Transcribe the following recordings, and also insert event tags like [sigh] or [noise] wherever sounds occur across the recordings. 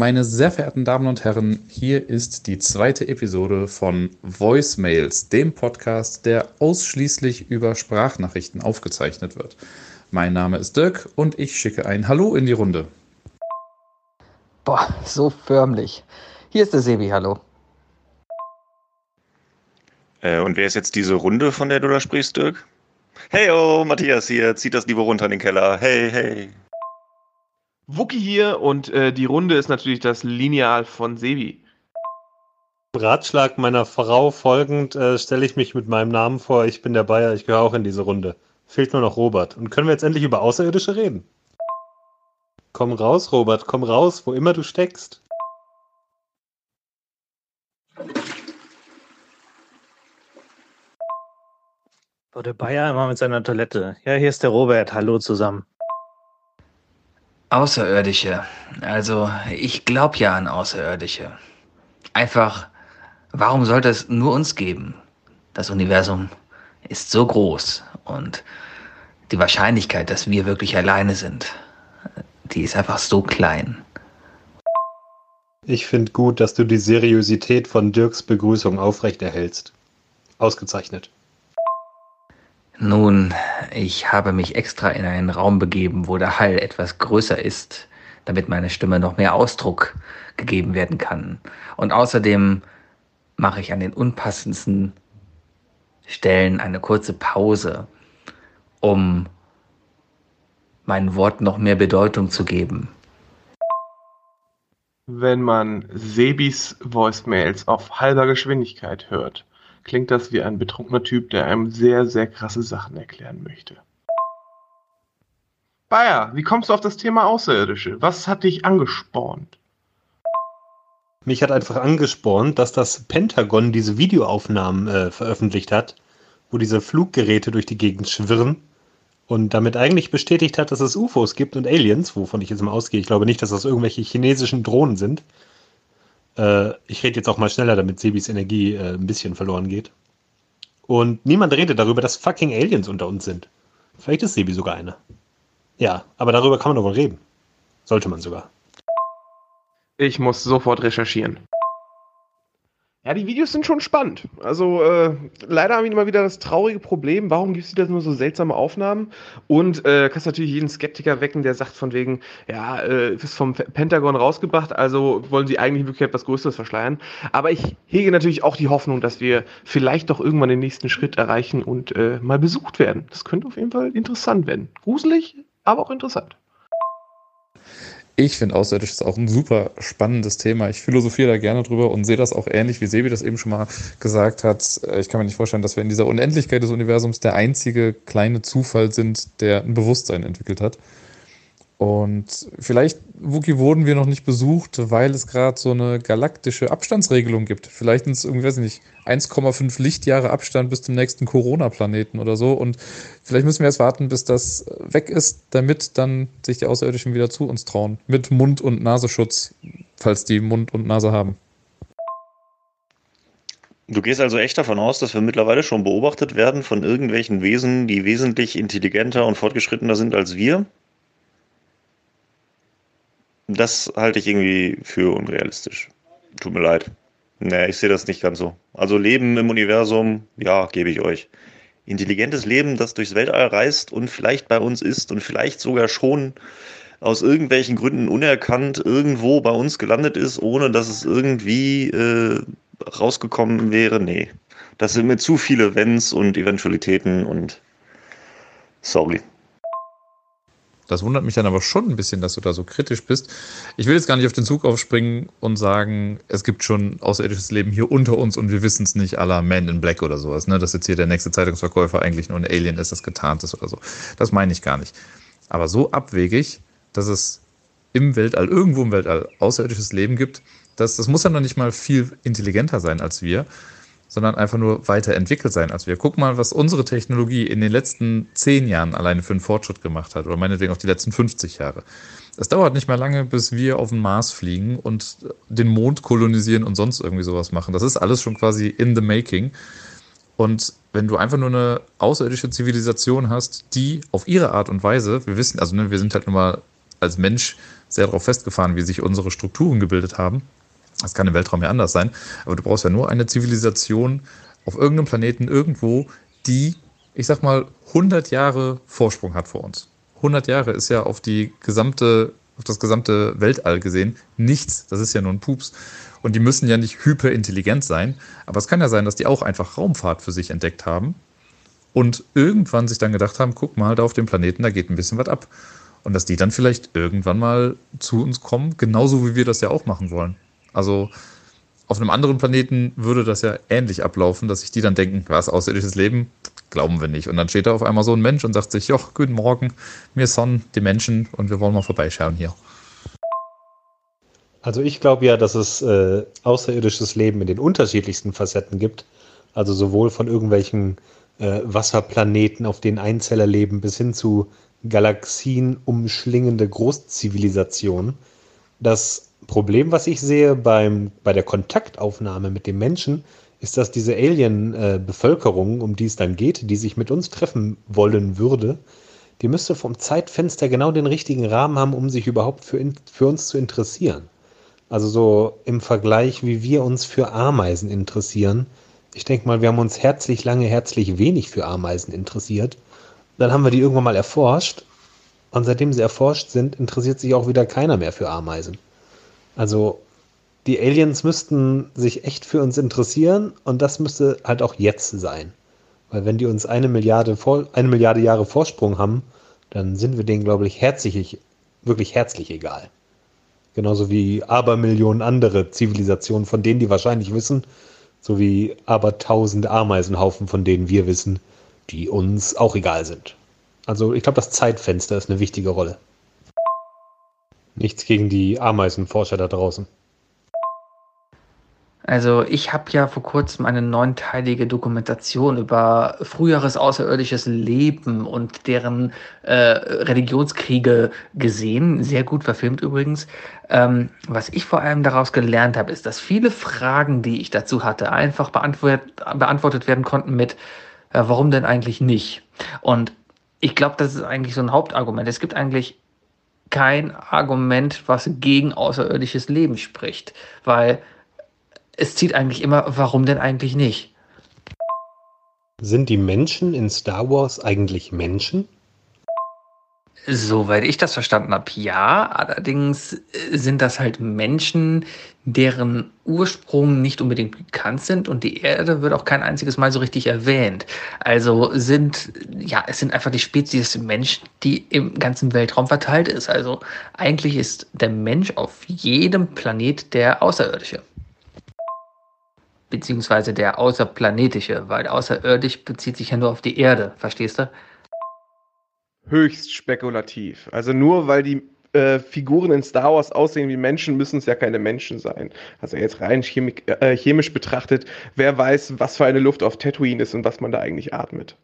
Meine sehr verehrten Damen und Herren, hier ist die zweite Episode von Voicemails, dem Podcast, der ausschließlich über Sprachnachrichten aufgezeichnet wird. Mein Name ist Dirk und ich schicke ein Hallo in die Runde. Boah, so förmlich. Hier ist der Sebi, hallo. Äh, und wer ist jetzt diese Runde, von der du da sprichst, Dirk? Hey, oh, Matthias hier, zieht das Niveau runter in den Keller. Hey, hey. Wookie hier und äh, die Runde ist natürlich das Lineal von Sebi. Ratschlag meiner Frau folgend äh, stelle ich mich mit meinem Namen vor. Ich bin der Bayer, ich gehöre auch in diese Runde. Fehlt nur noch Robert. Und können wir jetzt endlich über Außerirdische reden? Komm raus, Robert, komm raus, wo immer du steckst. Oh, der Bayer immer mit seiner Toilette. Ja, hier ist der Robert. Hallo zusammen. Außerirdische. Also, ich glaube ja an Außerirdische. Einfach, warum sollte es nur uns geben? Das Universum ist so groß und die Wahrscheinlichkeit, dass wir wirklich alleine sind, die ist einfach so klein. Ich finde gut, dass du die Seriosität von Dirks Begrüßung aufrechterhältst. Ausgezeichnet. Nun, ich habe mich extra in einen Raum begeben, wo der Hall etwas größer ist, damit meine Stimme noch mehr Ausdruck gegeben werden kann. Und außerdem mache ich an den unpassendsten Stellen eine kurze Pause, um meinen Worten noch mehr Bedeutung zu geben. Wenn man Sebis Voicemails auf halber Geschwindigkeit hört, klingt das wie ein betrunkener Typ, der einem sehr, sehr krasse Sachen erklären möchte. Bayer, wie kommst du auf das Thema Außerirdische? Was hat dich angespornt? Mich hat einfach angespornt, dass das Pentagon diese Videoaufnahmen äh, veröffentlicht hat, wo diese Fluggeräte durch die Gegend schwirren und damit eigentlich bestätigt hat, dass es UFOs gibt und Aliens, wovon ich jetzt mal ausgehe. Ich glaube nicht, dass das irgendwelche chinesischen Drohnen sind. Äh, ich rede jetzt auch mal schneller, damit Sebis Energie äh, ein bisschen verloren geht. Und niemand redet darüber, dass fucking Aliens unter uns sind. Vielleicht ist Sebi sogar eine. Ja, aber darüber kann man doch wohl reden. Sollte man sogar. Ich muss sofort recherchieren. Ja, die Videos sind schon spannend. Also äh, leider haben wir immer wieder das traurige Problem, warum gibt es wieder nur so seltsame Aufnahmen? Und äh, kannst natürlich jeden Skeptiker wecken, der sagt von wegen, ja, äh, ist vom Pentagon rausgebracht, also wollen sie eigentlich wirklich etwas Größeres verschleiern. Aber ich hege natürlich auch die Hoffnung, dass wir vielleicht doch irgendwann den nächsten Schritt erreichen und äh, mal besucht werden. Das könnte auf jeden Fall interessant werden. Gruselig, aber auch interessant. Ich finde Außerirdisch ist auch ein super spannendes Thema. Ich philosophiere da gerne drüber und sehe das auch ähnlich, wie Sebi das eben schon mal gesagt hat. Ich kann mir nicht vorstellen, dass wir in dieser Unendlichkeit des Universums der einzige kleine Zufall sind, der ein Bewusstsein entwickelt hat. Und vielleicht, Wookie, wurden wir noch nicht besucht, weil es gerade so eine galaktische Abstandsregelung gibt. Vielleicht sind es irgendwie, weiß ich nicht, 1,5 Lichtjahre Abstand bis zum nächsten Corona-Planeten oder so. Und vielleicht müssen wir erst warten, bis das weg ist, damit dann sich die Außerirdischen wieder zu uns trauen. Mit Mund- und Nasenschutz, falls die Mund und Nase haben. Du gehst also echt davon aus, dass wir mittlerweile schon beobachtet werden von irgendwelchen Wesen, die wesentlich intelligenter und fortgeschrittener sind als wir? Das halte ich irgendwie für unrealistisch. Tut mir leid. Nee, ich sehe das nicht ganz so. Also Leben im Universum, ja, gebe ich euch. Intelligentes Leben, das durchs Weltall reist und vielleicht bei uns ist und vielleicht sogar schon aus irgendwelchen Gründen unerkannt irgendwo bei uns gelandet ist, ohne dass es irgendwie äh, rausgekommen wäre. Nee, das sind mir zu viele Wenns und Eventualitäten und sorry. Das wundert mich dann aber schon ein bisschen, dass du da so kritisch bist. Ich will jetzt gar nicht auf den Zug aufspringen und sagen, es gibt schon außerirdisches Leben hier unter uns und wir wissen es nicht aller Man in Black oder sowas, ne? Dass jetzt hier der nächste Zeitungsverkäufer eigentlich nur ein Alien ist, das getarnt ist oder so. Das meine ich gar nicht. Aber so abwegig, dass es im Weltall, irgendwo im Weltall außerirdisches Leben gibt, das, das muss ja noch nicht mal viel intelligenter sein als wir sondern einfach nur weiterentwickelt sein als wir. Guck mal, was unsere Technologie in den letzten zehn Jahren alleine für einen Fortschritt gemacht hat oder meinetwegen auch die letzten 50 Jahre. Es dauert nicht mehr lange, bis wir auf den Mars fliegen und den Mond kolonisieren und sonst irgendwie sowas machen. Das ist alles schon quasi in the making. Und wenn du einfach nur eine außerirdische Zivilisation hast, die auf ihre Art und Weise, wir wissen, also ne, wir sind halt nun mal als Mensch sehr darauf festgefahren, wie sich unsere Strukturen gebildet haben. Das kann im Weltraum ja anders sein, aber du brauchst ja nur eine Zivilisation auf irgendeinem Planeten irgendwo, die, ich sag mal, 100 Jahre Vorsprung hat vor uns. 100 Jahre ist ja auf die gesamte, auf das gesamte Weltall gesehen nichts. Das ist ja nur ein Pups. Und die müssen ja nicht hyperintelligent sein, aber es kann ja sein, dass die auch einfach Raumfahrt für sich entdeckt haben und irgendwann sich dann gedacht haben, guck mal, da auf dem Planeten, da geht ein bisschen was ab. Und dass die dann vielleicht irgendwann mal zu uns kommen, genauso wie wir das ja auch machen wollen. Also auf einem anderen Planeten würde das ja ähnlich ablaufen, dass sich die dann denken, was, außerirdisches Leben? Glauben wir nicht. Und dann steht da auf einmal so ein Mensch und sagt sich, joch, guten Morgen, wir sind die Menschen und wir wollen mal vorbeischauen hier. Also ich glaube ja, dass es äh, außerirdisches Leben in den unterschiedlichsten Facetten gibt. Also sowohl von irgendwelchen äh, Wasserplaneten, auf denen Einzeller leben, bis hin zu Galaxien umschlingende Großzivilisationen. Das Problem, was ich sehe beim, bei der Kontaktaufnahme mit dem Menschen, ist, dass diese Alien-Bevölkerung, um die es dann geht, die sich mit uns treffen wollen würde, die müsste vom Zeitfenster genau den richtigen Rahmen haben, um sich überhaupt für, in, für uns zu interessieren. Also so im Vergleich, wie wir uns für Ameisen interessieren. Ich denke mal, wir haben uns herzlich lange, herzlich wenig für Ameisen interessiert. Dann haben wir die irgendwann mal erforscht. Und seitdem sie erforscht sind, interessiert sich auch wieder keiner mehr für Ameisen. Also die Aliens müssten sich echt für uns interessieren und das müsste halt auch jetzt sein. Weil wenn die uns eine Milliarde, eine Milliarde Jahre Vorsprung haben, dann sind wir denen, glaube ich, herzlich, wirklich herzlich egal. Genauso wie Abermillionen andere Zivilisationen, von denen die wahrscheinlich wissen, sowie abertausend Ameisenhaufen, von denen wir wissen, die uns auch egal sind. Also ich glaube, das Zeitfenster ist eine wichtige Rolle. Nichts gegen die Ameisenforscher da draußen. Also ich habe ja vor kurzem eine neunteilige Dokumentation über früheres außerirdisches Leben und deren äh, Religionskriege gesehen, sehr gut verfilmt übrigens. Ähm, was ich vor allem daraus gelernt habe, ist, dass viele Fragen, die ich dazu hatte, einfach beantwort beantwortet werden konnten mit, äh, warum denn eigentlich nicht? Und ich glaube, das ist eigentlich so ein Hauptargument. Es gibt eigentlich kein Argument, was gegen außerirdisches Leben spricht, weil es zieht eigentlich immer, warum denn eigentlich nicht? Sind die Menschen in Star Wars eigentlich Menschen? Soweit ich das verstanden habe, ja. Allerdings äh, sind das halt Menschen, deren Ursprung nicht unbedingt bekannt sind und die Erde wird auch kein einziges Mal so richtig erwähnt. Also sind, ja, es sind einfach die Spezies Mensch, die im ganzen Weltraum verteilt ist. Also eigentlich ist der Mensch auf jedem Planet der Außerirdische beziehungsweise der außerplanetische, weil außerirdisch bezieht sich ja nur auf die Erde, verstehst du? Höchst spekulativ. Also nur weil die äh, Figuren in Star Wars aussehen wie Menschen, müssen es ja keine Menschen sein. Also jetzt rein chemik, äh, chemisch betrachtet, wer weiß, was für eine Luft auf Tatooine ist und was man da eigentlich atmet.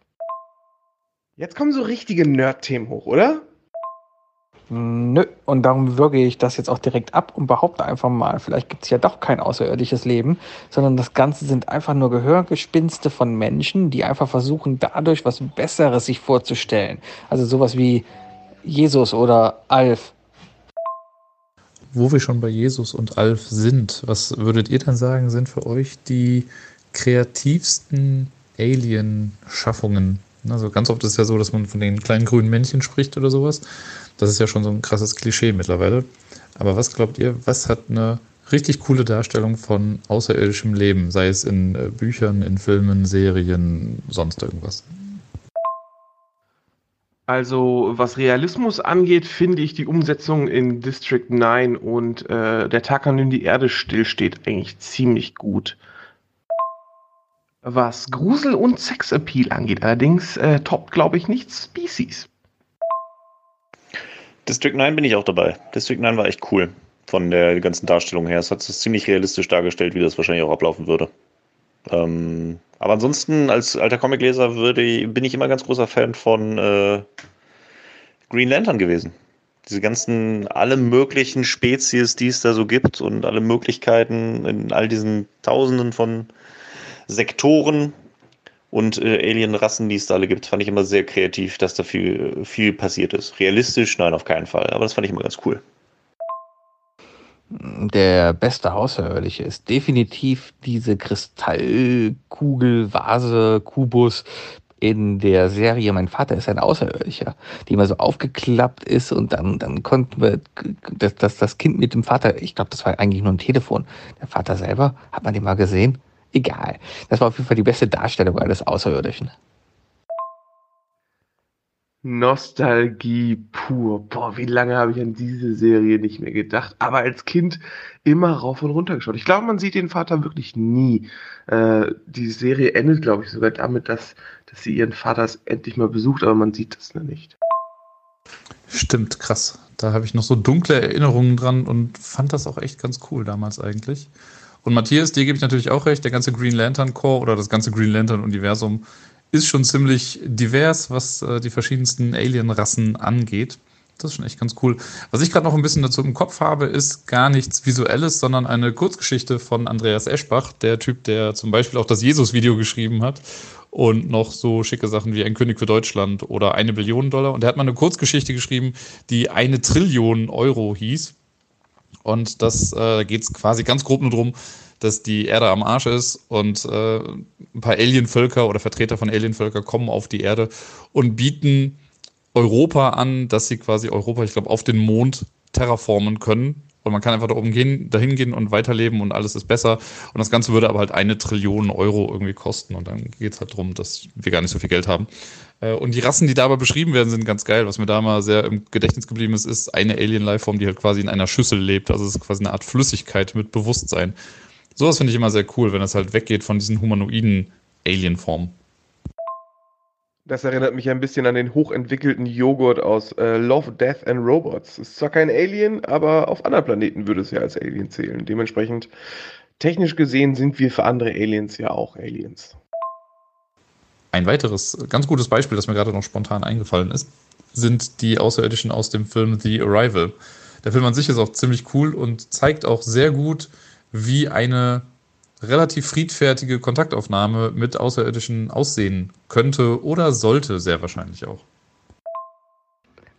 Jetzt kommen so richtige Nerd-Themen hoch, oder? Nö, und darum würge ich das jetzt auch direkt ab und behaupte einfach mal, vielleicht gibt es ja doch kein außerirdisches Leben, sondern das Ganze sind einfach nur Gehörgespinste von Menschen, die einfach versuchen, dadurch was Besseres sich vorzustellen. Also sowas wie Jesus oder Alf. Wo wir schon bei Jesus und Alf sind, was würdet ihr dann sagen, sind für euch die kreativsten Alien-Schaffungen? Also ganz oft ist es ja so, dass man von den kleinen grünen Männchen spricht oder sowas. Das ist ja schon so ein krasses Klischee mittlerweile. Aber was glaubt ihr, was hat eine richtig coole Darstellung von außerirdischem Leben, sei es in äh, Büchern, in Filmen, Serien, sonst irgendwas? Also, was Realismus angeht, finde ich die Umsetzung in District 9 und äh, der Tag, an dem die Erde stillsteht, eigentlich ziemlich gut. Was Grusel- und Sexappeal angeht, allerdings äh, toppt, glaube ich, nicht Species. District 9 bin ich auch dabei. District 9 war echt cool von der ganzen Darstellung her. Es hat es ziemlich realistisch dargestellt, wie das wahrscheinlich auch ablaufen würde. Ähm, aber ansonsten, als alter Comicleser würde, bin ich immer ganz großer Fan von äh, Green Lantern gewesen. Diese ganzen, alle möglichen Spezies, die es da so gibt und alle Möglichkeiten in all diesen Tausenden von Sektoren, und äh, Alien-Rassen, die es da alle gibt, fand ich immer sehr kreativ, dass da viel, viel passiert ist. Realistisch, nein, auf keinen Fall. Aber das fand ich immer ganz cool. Der beste Außerirdische ist definitiv diese Kristallkugel, Vase, Kubus in der Serie Mein Vater ist ein Außerirdischer, die immer so aufgeklappt ist und dann, dann konnten wir das, das, das Kind mit dem Vater, ich glaube, das war eigentlich nur ein Telefon. Der Vater selber, hat man den mal gesehen? Egal. Das war auf jeden Fall die beste Darstellung eines Außerirdischen. Nostalgie pur. Boah, wie lange habe ich an diese Serie nicht mehr gedacht. Aber als Kind immer rauf und runter geschaut. Ich glaube, man sieht den Vater wirklich nie. Äh, die Serie endet, glaube ich, sogar damit, dass, dass sie ihren Vater endlich mal besucht, aber man sieht das nicht. Stimmt, krass. Da habe ich noch so dunkle Erinnerungen dran und fand das auch echt ganz cool damals eigentlich. Und Matthias, dir gebe ich natürlich auch recht, der ganze Green Lantern Core oder das ganze Green Lantern Universum ist schon ziemlich divers, was äh, die verschiedensten Alien-Rassen angeht. Das ist schon echt ganz cool. Was ich gerade noch ein bisschen dazu im Kopf habe, ist gar nichts Visuelles, sondern eine Kurzgeschichte von Andreas Eschbach, der Typ, der zum Beispiel auch das Jesus-Video geschrieben hat und noch so schicke Sachen wie Ein König für Deutschland oder eine Billion Dollar. Und er hat mal eine Kurzgeschichte geschrieben, die eine Trillion Euro hieß. Und das äh, geht es quasi ganz grob nur darum, dass die Erde am Arsch ist und äh, ein paar Alienvölker oder Vertreter von Alienvölker kommen auf die Erde und bieten Europa an, dass sie quasi Europa, ich glaube, auf den Mond terraformen können. Und man kann einfach da oben gehen, dahin gehen und weiterleben und alles ist besser. Und das Ganze würde aber halt eine Trillion Euro irgendwie kosten. Und dann geht es halt darum, dass wir gar nicht so viel Geld haben. Äh, und die Rassen, die dabei beschrieben werden, sind ganz geil. Was mir da mal sehr im Gedächtnis geblieben ist, ist eine Alien-Lifeform, die halt quasi in einer Schüssel lebt. Also es ist quasi eine Art Flüssigkeit mit Bewusstsein. Sowas finde ich immer sehr cool, wenn es halt weggeht von diesen humanoiden Alien-Formen. Das erinnert mich ein bisschen an den hochentwickelten Joghurt aus äh, Love, Death and Robots. Ist zwar kein Alien, aber auf anderen Planeten würde es ja als Alien zählen. Dementsprechend, technisch gesehen, sind wir für andere Aliens ja auch Aliens. Ein weiteres ganz gutes Beispiel, das mir gerade noch spontan eingefallen ist, sind die Außerirdischen aus dem Film The Arrival. Der Film an sich ist auch ziemlich cool und zeigt auch sehr gut, wie eine relativ friedfertige Kontaktaufnahme mit Außerirdischen aussehen könnte oder sollte, sehr wahrscheinlich auch.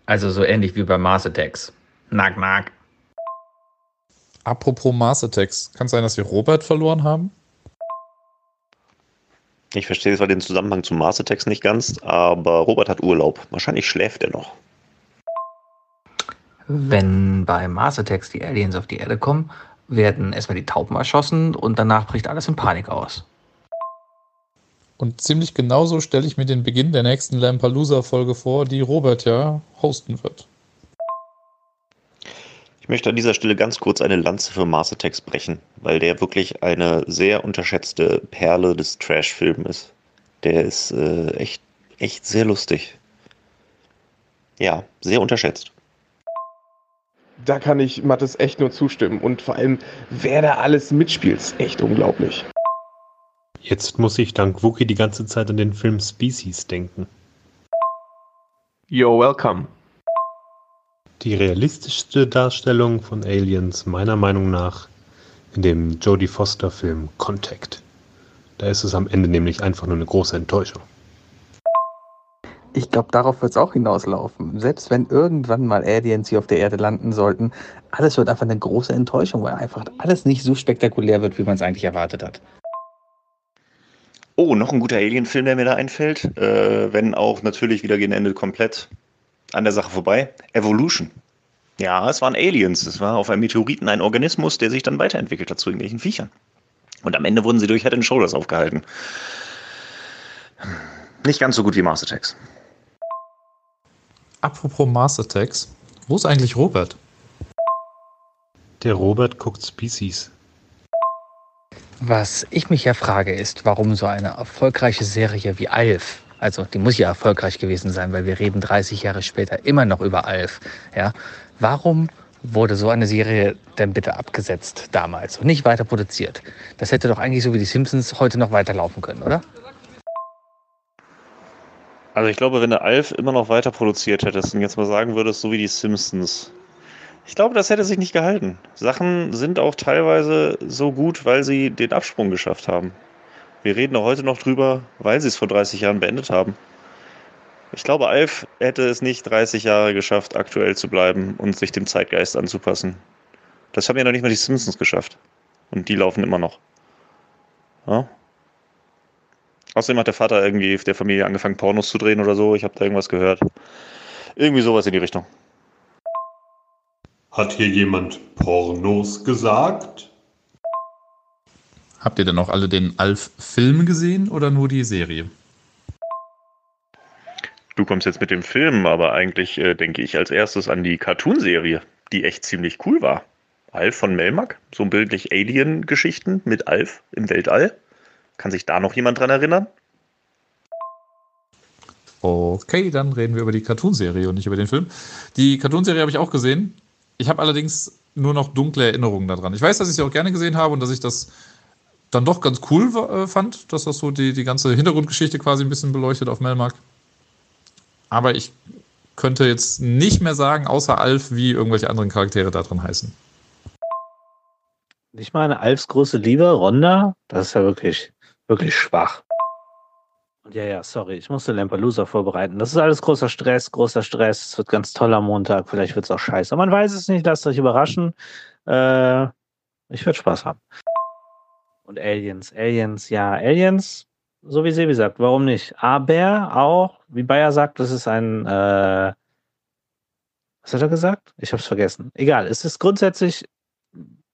Also so ähnlich wie bei Mars Attacks. Nack, nack. Apropos Mars Attacks, kann es sein, dass wir Robert verloren haben? Ich verstehe zwar den Zusammenhang zu Mars Attacks nicht ganz, aber Robert hat Urlaub. Wahrscheinlich schläft er noch. Wenn bei Mars Attacks die Aliens auf die Erde kommen, werden erstmal die Tauben erschossen und danach bricht alles in Panik aus. Und ziemlich genauso stelle ich mir den Beginn der nächsten Lampalooza-Folge vor, die Robert ja hosten wird. Ich möchte an dieser Stelle ganz kurz eine Lanze für Mars Attacks brechen, weil der wirklich eine sehr unterschätzte Perle des Trash-Films ist. Der ist äh, echt, echt sehr lustig. Ja, sehr unterschätzt da kann ich Mattes echt nur zustimmen. Und vor allem, wer da alles mitspielt, ist echt unglaublich. Jetzt muss ich dank Wookie die ganze Zeit an den Film Species denken. You're welcome. Die realistischste Darstellung von Aliens meiner Meinung nach in dem Jodie Foster Film Contact. Da ist es am Ende nämlich einfach nur eine große Enttäuschung. Ich glaube, darauf wird es auch hinauslaufen. Selbst wenn irgendwann mal Aliens hier auf der Erde landen sollten, alles wird einfach eine große Enttäuschung, weil einfach alles nicht so spektakulär wird, wie man es eigentlich erwartet hat. Oh, noch ein guter Alien-Film, der mir da einfällt. Äh, wenn auch natürlich wieder gegen Ende komplett an der Sache vorbei. Evolution. Ja, es waren Aliens. Es war auf einem Meteoriten ein Organismus, der sich dann weiterentwickelt hat zu irgendwelchen Viechern. Und am Ende wurden sie durch Head and Shoulders aufgehalten. Nicht ganz so gut wie Mars Attacks. Apropos Mars Attacks, wo ist eigentlich Robert? Der Robert guckt Species. Was ich mich ja frage, ist, warum so eine erfolgreiche Serie wie Alf, also die muss ja erfolgreich gewesen sein, weil wir reden 30 Jahre später immer noch über Alf, ja, warum wurde so eine Serie denn bitte abgesetzt damals und nicht weiter produziert? Das hätte doch eigentlich so wie die Simpsons heute noch weiterlaufen können, oder? Also ich glaube, wenn der Alf immer noch weiter produziert hättest und jetzt mal sagen würdest, so wie die Simpsons, ich glaube, das hätte sich nicht gehalten. Sachen sind auch teilweise so gut, weil sie den Absprung geschafft haben. Wir reden auch heute noch drüber, weil sie es vor 30 Jahren beendet haben. Ich glaube, Alf hätte es nicht 30 Jahre geschafft, aktuell zu bleiben und sich dem Zeitgeist anzupassen. Das haben ja noch nicht mal die Simpsons geschafft. Und die laufen immer noch. Ja? Außerdem hat der Vater irgendwie der Familie angefangen, Pornos zu drehen oder so. Ich habe da irgendwas gehört. Irgendwie sowas in die Richtung. Hat hier jemand Pornos gesagt? Habt ihr denn auch alle den Alf-Film gesehen oder nur die Serie? Du kommst jetzt mit dem Film, aber eigentlich äh, denke ich als erstes an die Cartoonserie, die echt ziemlich cool war. Alf von Melmac, so bildlich Alien-Geschichten mit Alf im Weltall. Kann sich da noch jemand dran erinnern? Okay, dann reden wir über die Cartoonserie und nicht über den Film. Die Cartoonserie habe ich auch gesehen. Ich habe allerdings nur noch dunkle Erinnerungen daran. Ich weiß, dass ich sie auch gerne gesehen habe und dass ich das dann doch ganz cool äh, fand, dass das so die, die ganze Hintergrundgeschichte quasi ein bisschen beleuchtet auf Melmark. Aber ich könnte jetzt nicht mehr sagen, außer Alf, wie irgendwelche anderen Charaktere da drin heißen. Nicht mal eine Alfs große Liebe, Ronda? Das ist ja wirklich, wirklich schwach. Ja, ja, sorry, ich musste Lampalooza vorbereiten. Das ist alles großer Stress, großer Stress. Es wird ganz toll am Montag. Vielleicht wird es auch scheiße. Man weiß es nicht, lasst euch überraschen. Äh, ich werde Spaß haben. Und Aliens, Aliens, ja, Aliens, so wie Sebi sagt, warum nicht? Aber auch, wie Bayer sagt, das ist ein, äh, was hat er gesagt? Ich habe es vergessen. Egal, es ist grundsätzlich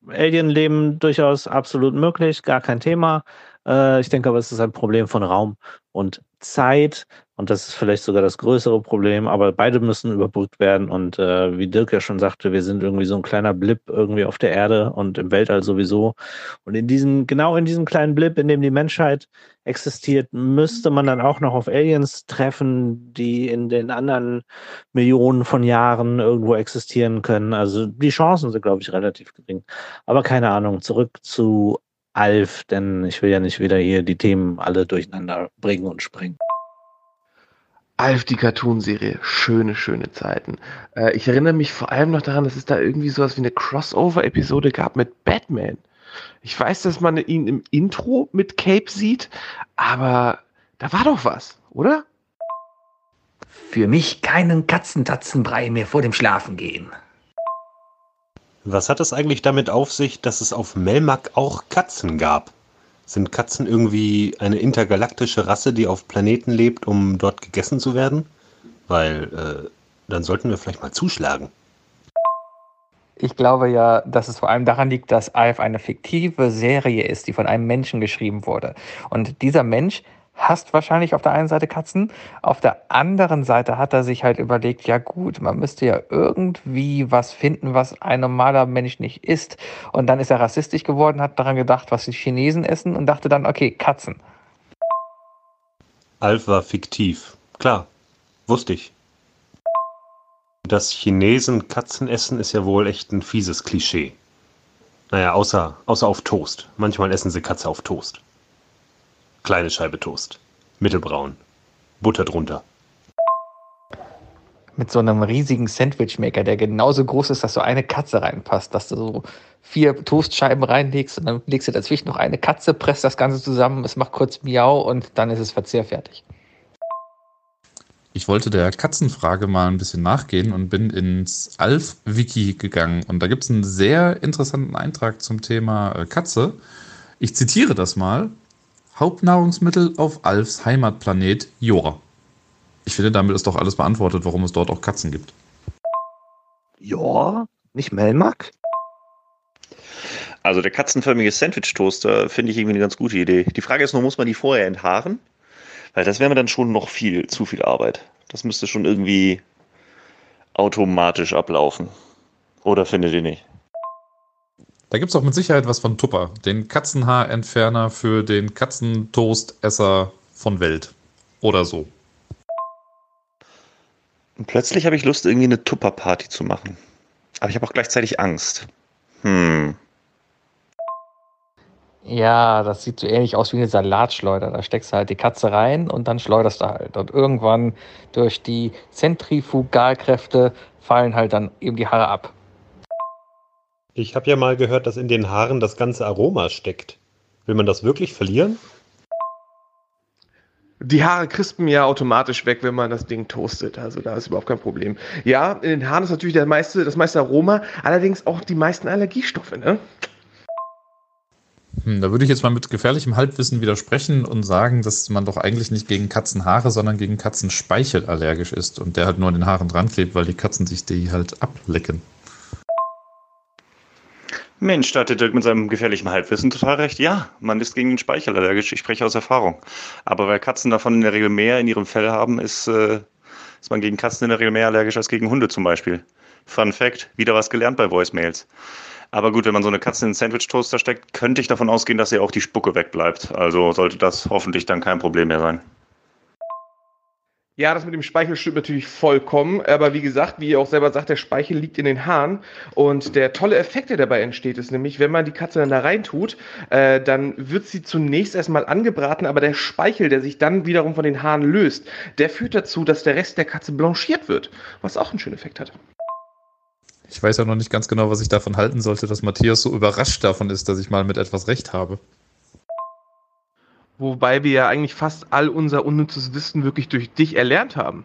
Alien-Leben durchaus absolut möglich, gar kein Thema. Äh, ich denke aber, es ist ein Problem von Raum und Zeit. Und das ist vielleicht sogar das größere Problem, aber beide müssen überbrückt werden. Und äh, wie Dirk ja schon sagte, wir sind irgendwie so ein kleiner Blip irgendwie auf der Erde und im Weltall sowieso. Und in diesem, genau in diesem kleinen Blip, in dem die Menschheit existiert, müsste man dann auch noch auf Aliens treffen, die in den anderen Millionen von Jahren irgendwo existieren können. Also die Chancen sind, glaube ich, relativ gering. Aber keine Ahnung, zurück zu Alf, denn ich will ja nicht wieder hier die Themen alle durcheinander bringen und springen. Alf, die Cartoonserie, schöne, schöne Zeiten. Äh, ich erinnere mich vor allem noch daran, dass es da irgendwie sowas wie eine Crossover-Episode gab mit Batman. Ich weiß, dass man ihn im Intro mit Cape sieht, aber da war doch was, oder? Für mich keinen Katzentatzenbrei mehr vor dem Schlafengehen. Was hat es eigentlich damit auf sich, dass es auf Melmac auch Katzen gab? Sind Katzen irgendwie eine intergalaktische Rasse, die auf Planeten lebt, um dort gegessen zu werden? Weil äh, dann sollten wir vielleicht mal zuschlagen. Ich glaube ja, dass es vor allem daran liegt, dass Alf eine fiktive Serie ist, die von einem Menschen geschrieben wurde. Und dieser Mensch hasst wahrscheinlich auf der einen Seite Katzen. Auf der anderen Seite hat er sich halt überlegt, ja gut, man müsste ja irgendwie was finden, was ein normaler Mensch nicht isst. Und dann ist er rassistisch geworden, hat daran gedacht, was die Chinesen essen und dachte dann, okay, Katzen. Alf war fiktiv. Klar, wusste ich. Dass Chinesen Katzen essen, ist ja wohl echt ein fieses Klischee. Naja, außer, außer auf Toast. Manchmal essen sie Katze auf Toast. Kleine Scheibe Toast. Mittelbraun. Butter drunter. Mit so einem riesigen Sandwichmaker, der genauso groß ist, dass so eine Katze reinpasst, dass du so vier Toastscheiben reinlegst und dann legst du dazwischen noch eine Katze, presst das Ganze zusammen, es macht kurz Miau und dann ist es verzehrfertig. Ich wollte der Katzenfrage mal ein bisschen nachgehen und bin ins Alf-Wiki gegangen. Und da gibt es einen sehr interessanten Eintrag zum Thema äh, Katze. Ich zitiere das mal. Hauptnahrungsmittel auf Alfs Heimatplanet Jora. Ich finde, damit ist doch alles beantwortet, warum es dort auch Katzen gibt. Ja, nicht Melmac? Also der katzenförmige Sandwich-Toaster finde ich irgendwie eine ganz gute Idee. Die Frage ist nur, muss man die vorher enthaaren? Weil das wäre mir dann schon noch viel, zu viel Arbeit. Das müsste schon irgendwie automatisch ablaufen. Oder findet ihr nicht? Da gibt es auch mit Sicherheit was von Tupper, den Katzenhaarentferner für den Katzentoastesser von Welt. Oder so. Und plötzlich habe ich Lust, irgendwie eine Tupper-Party zu machen. Aber ich habe auch gleichzeitig Angst. Hm. Ja, das sieht so ähnlich aus wie eine Salatschleuder. Da steckst du halt die Katze rein und dann schleuderst du halt. Und irgendwann durch die Zentrifugalkräfte fallen halt dann eben die Haare ab. Ich habe ja mal gehört, dass in den Haaren das ganze Aroma steckt. Will man das wirklich verlieren? Die Haare krispen ja automatisch weg, wenn man das Ding toastet. Also da ist überhaupt kein Problem. Ja, in den Haaren ist natürlich der meiste, das meiste Aroma, allerdings auch die meisten Allergiestoffe, ne? Hm, da würde ich jetzt mal mit gefährlichem Halbwissen widersprechen und sagen, dass man doch eigentlich nicht gegen Katzenhaare, sondern gegen Katzenspeichel allergisch ist und der halt nur an den Haaren dran klebt, weil die Katzen sich die halt ablecken. Mensch, da hat der Dirk mit seinem gefährlichen Halbwissen total recht. Ja, man ist gegen den Speichel allergisch. Ich spreche aus Erfahrung. Aber weil Katzen davon in der Regel mehr in ihrem Fell haben, ist, äh, ist man gegen Katzen in der Regel mehr allergisch als gegen Hunde zum Beispiel. Fun Fact, wieder was gelernt bei Voicemails. Aber gut, wenn man so eine Katze in den Sandwich-Toaster steckt, könnte ich davon ausgehen, dass ihr auch die Spucke wegbleibt. Also sollte das hoffentlich dann kein Problem mehr sein. Ja, das mit dem Speichel stimmt natürlich vollkommen. Aber wie gesagt, wie ihr auch selber sagt, der Speichel liegt in den Haaren. Und der tolle Effekt, der dabei entsteht, ist nämlich, wenn man die Katze dann da reintut, äh, dann wird sie zunächst erstmal angebraten, aber der Speichel, der sich dann wiederum von den Haaren löst, der führt dazu, dass der Rest der Katze blanchiert wird. Was auch einen schönen Effekt hat. Ich weiß ja noch nicht ganz genau, was ich davon halten sollte, dass Matthias so überrascht davon ist, dass ich mal mit etwas recht habe. Wobei wir ja eigentlich fast all unser unnützes Wissen wirklich durch dich erlernt haben.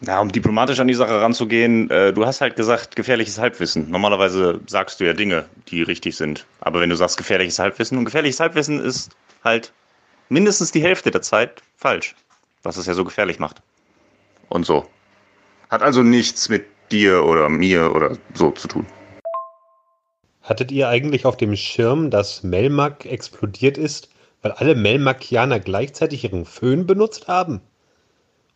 Ja, um diplomatisch an die Sache ranzugehen, äh, du hast halt gesagt, gefährliches Halbwissen. Normalerweise sagst du ja Dinge, die richtig sind. Aber wenn du sagst gefährliches Halbwissen, und gefährliches Halbwissen ist halt mindestens die Hälfte der Zeit falsch. Was es ja so gefährlich macht. Und so. Hat also nichts mit dir oder mir oder so zu tun. Hattet ihr eigentlich auf dem Schirm, dass Melmac explodiert ist, weil alle Melmacianer gleichzeitig ihren Föhn benutzt haben?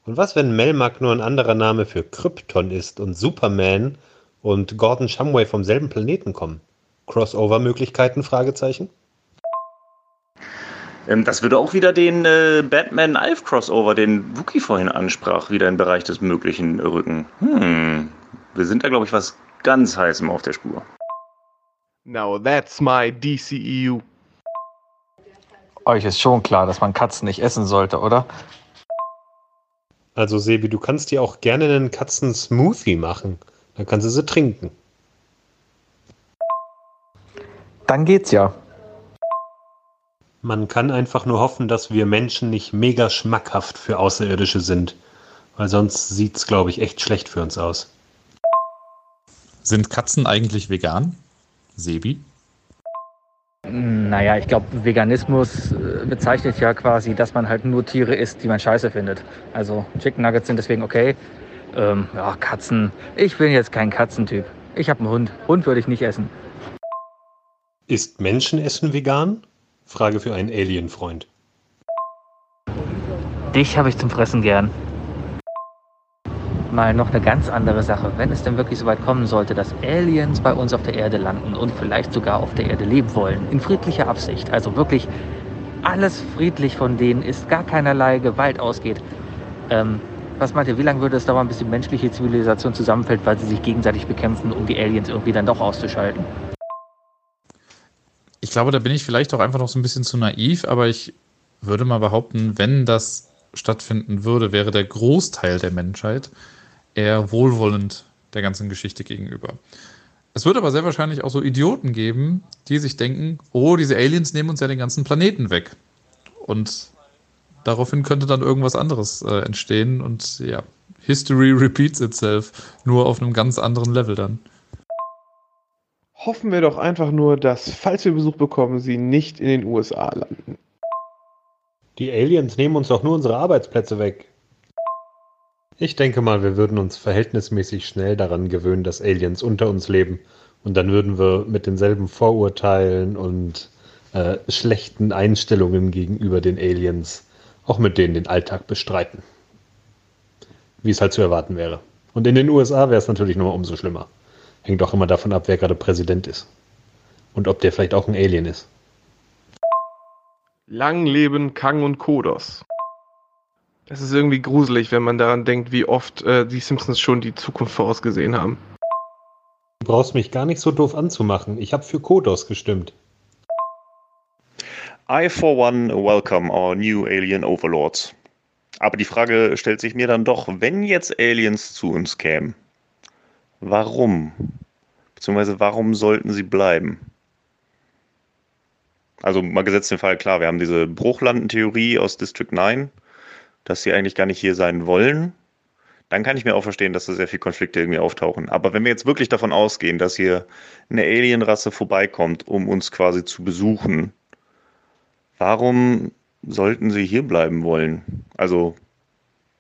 Und was, wenn Melmac nur ein anderer Name für Krypton ist und Superman und Gordon Shumway vom selben Planeten kommen? Crossover-Möglichkeiten? Fragezeichen. Ähm, das würde auch wieder den äh, Batman-Alf-Crossover, den Wookie vorhin ansprach, wieder im Bereich des Möglichen rücken. Hm, wir sind da, glaube ich, was ganz Heißem auf der Spur. Now that's my DCEU. Euch ist schon klar, dass man Katzen nicht essen sollte, oder? Also Sebi, du kannst dir auch gerne einen Katzen-Smoothie machen. Dann kannst du sie trinken. Dann geht's ja. Man kann einfach nur hoffen, dass wir Menschen nicht mega schmackhaft für Außerirdische sind. Weil sonst sieht's, glaube ich, echt schlecht für uns aus. Sind Katzen eigentlich vegan? Sebi? Naja, ich glaube, Veganismus äh, bezeichnet ja quasi, dass man halt nur Tiere isst, die man scheiße findet. Also Chicken Nuggets sind deswegen okay. Ähm, ja, Katzen. Ich bin jetzt kein Katzentyp. Ich habe einen Hund. Hund würde ich nicht essen. Ist Menschenessen vegan? Frage für einen Alien-Freund. Dich habe ich zum Fressen gern. Mal noch eine ganz andere Sache. Wenn es denn wirklich so weit kommen sollte, dass Aliens bei uns auf der Erde landen und vielleicht sogar auf der Erde leben wollen, in friedlicher Absicht, also wirklich alles friedlich von denen ist, gar keinerlei Gewalt ausgeht. Ähm, was meint ihr, wie lange würde es dauern, bis die menschliche Zivilisation zusammenfällt, weil sie sich gegenseitig bekämpfen, um die Aliens irgendwie dann doch auszuschalten? Ich glaube, da bin ich vielleicht auch einfach noch so ein bisschen zu naiv, aber ich würde mal behaupten, wenn das stattfinden würde, wäre der Großteil der Menschheit eher wohlwollend der ganzen Geschichte gegenüber. Es wird aber sehr wahrscheinlich auch so Idioten geben, die sich denken, oh, diese Aliens nehmen uns ja den ganzen Planeten weg. Und daraufhin könnte dann irgendwas anderes äh, entstehen und ja, History repeats itself, nur auf einem ganz anderen Level dann. Hoffen wir doch einfach nur, dass, falls wir Besuch bekommen, sie nicht in den USA landen. Die Aliens nehmen uns doch nur unsere Arbeitsplätze weg. Ich denke mal, wir würden uns verhältnismäßig schnell daran gewöhnen, dass Aliens unter uns leben. Und dann würden wir mit denselben Vorurteilen und äh, schlechten Einstellungen gegenüber den Aliens auch mit denen den Alltag bestreiten. Wie es halt zu erwarten wäre. Und in den USA wäre es natürlich nochmal umso schlimmer. Hängt auch immer davon ab, wer gerade Präsident ist. Und ob der vielleicht auch ein Alien ist. Lang leben Kang und Kodos. Es ist irgendwie gruselig, wenn man daran denkt, wie oft äh, die Simpsons schon die Zukunft vorausgesehen haben. Du brauchst mich gar nicht so doof anzumachen. Ich habe für Kodos gestimmt. I for one welcome our new alien overlords. Aber die Frage stellt sich mir dann doch, wenn jetzt Aliens zu uns kämen, warum? Beziehungsweise warum sollten sie bleiben? Also mal gesetzt den Fall, klar, wir haben diese Bruchlandentheorie aus District 9, dass sie eigentlich gar nicht hier sein wollen. Dann kann ich mir auch verstehen, dass da sehr viele Konflikte irgendwie auftauchen. Aber wenn wir jetzt wirklich davon ausgehen, dass hier eine Alienrasse vorbeikommt, um uns quasi zu besuchen, warum sollten sie hier bleiben wollen? Also,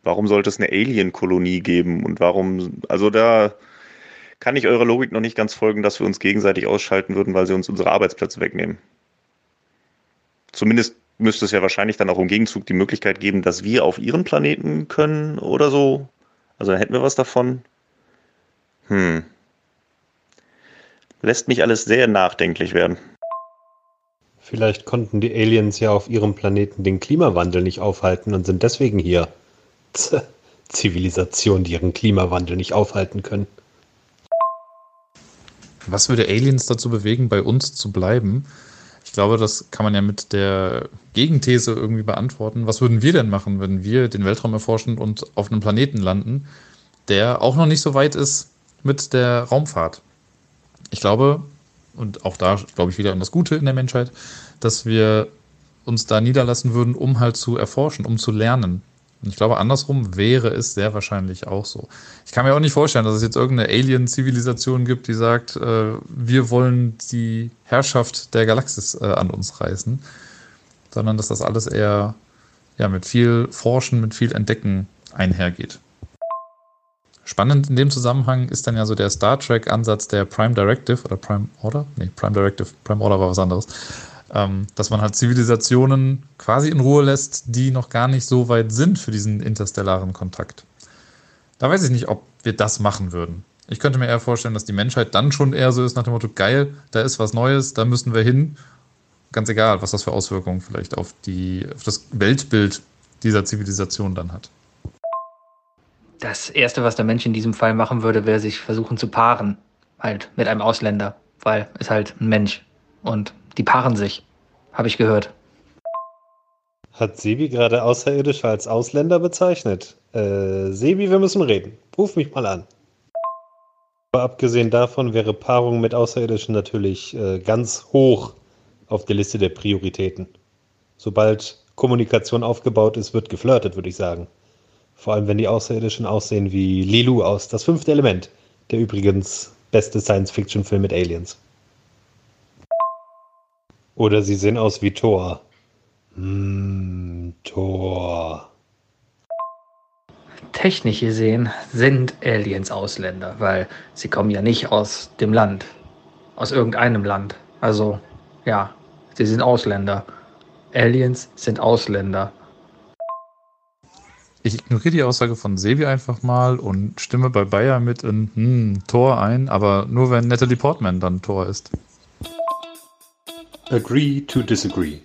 warum sollte es eine Alien-Kolonie geben? Und warum, also da kann ich eurer Logik noch nicht ganz folgen, dass wir uns gegenseitig ausschalten würden, weil sie uns unsere Arbeitsplätze wegnehmen. Zumindest müsste es ja wahrscheinlich dann auch im Gegenzug die Möglichkeit geben, dass wir auf ihren Planeten können oder so. Also dann hätten wir was davon. Hm. Lässt mich alles sehr nachdenklich werden. Vielleicht konnten die Aliens ja auf ihrem Planeten den Klimawandel nicht aufhalten und sind deswegen hier. [laughs] Z Zivilisation, die ihren Klimawandel nicht aufhalten können. Was würde Aliens dazu bewegen, bei uns zu bleiben? Ich glaube, das kann man ja mit der Gegenthese irgendwie beantworten. Was würden wir denn machen, wenn wir den Weltraum erforschen und auf einem Planeten landen, der auch noch nicht so weit ist mit der Raumfahrt? Ich glaube, und auch da glaube ich wieder an das Gute in der Menschheit, dass wir uns da niederlassen würden, um halt zu erforschen, um zu lernen. Und ich glaube, andersrum wäre es sehr wahrscheinlich auch so. Ich kann mir auch nicht vorstellen, dass es jetzt irgendeine Alien-Zivilisation gibt, die sagt, äh, wir wollen die Herrschaft der Galaxis äh, an uns reißen, sondern dass das alles eher ja, mit viel Forschen, mit viel Entdecken einhergeht. Spannend in dem Zusammenhang ist dann ja so der Star Trek-Ansatz der Prime Directive oder Prime Order? Nee, Prime Directive, Prime Order war was anderes ähm, dass man halt Zivilisationen quasi in Ruhe lässt, die noch gar nicht so weit sind für diesen interstellaren Kontakt. Da weiß ich nicht, ob wir das machen würden. Ich könnte mir eher vorstellen, dass die Menschheit dann schon eher so ist nach dem Motto, geil, da ist was Neues, da müssen wir hin. Ganz egal, was das für Auswirkungen vielleicht auf, die, auf das Weltbild dieser Zivilisation dann hat. Das Erste, was der Mensch in diesem Fall machen würde, wäre sich versuchen zu paaren. Halt mit einem Ausländer. Weil ist halt ein Mensch. Und die paaren sich, habe ich gehört. Hat Sebi gerade Außerirdische als Ausländer bezeichnet? Äh, Sebi, wir müssen reden. Ruf mich mal an. Aber abgesehen davon wäre Paarung mit Außerirdischen natürlich äh, ganz hoch auf der Liste der Prioritäten. Sobald Kommunikation aufgebaut ist, wird geflirtet, würde ich sagen. Vor allem, wenn die Außerirdischen aussehen wie Lilu aus Das fünfte Element, der übrigens beste Science-Fiction-Film mit Aliens. Oder sie sehen aus wie Thor. Hm, Thor. Technisch gesehen sind Aliens Ausländer, weil sie kommen ja nicht aus dem Land, aus irgendeinem Land. Also ja, sie sind Ausländer. Aliens sind Ausländer. Ich ignoriere die Aussage von Sebi einfach mal und stimme bei Bayer mit in hm, Tor ein, aber nur wenn Natalie Portman dann Tor ist. Agree to disagree.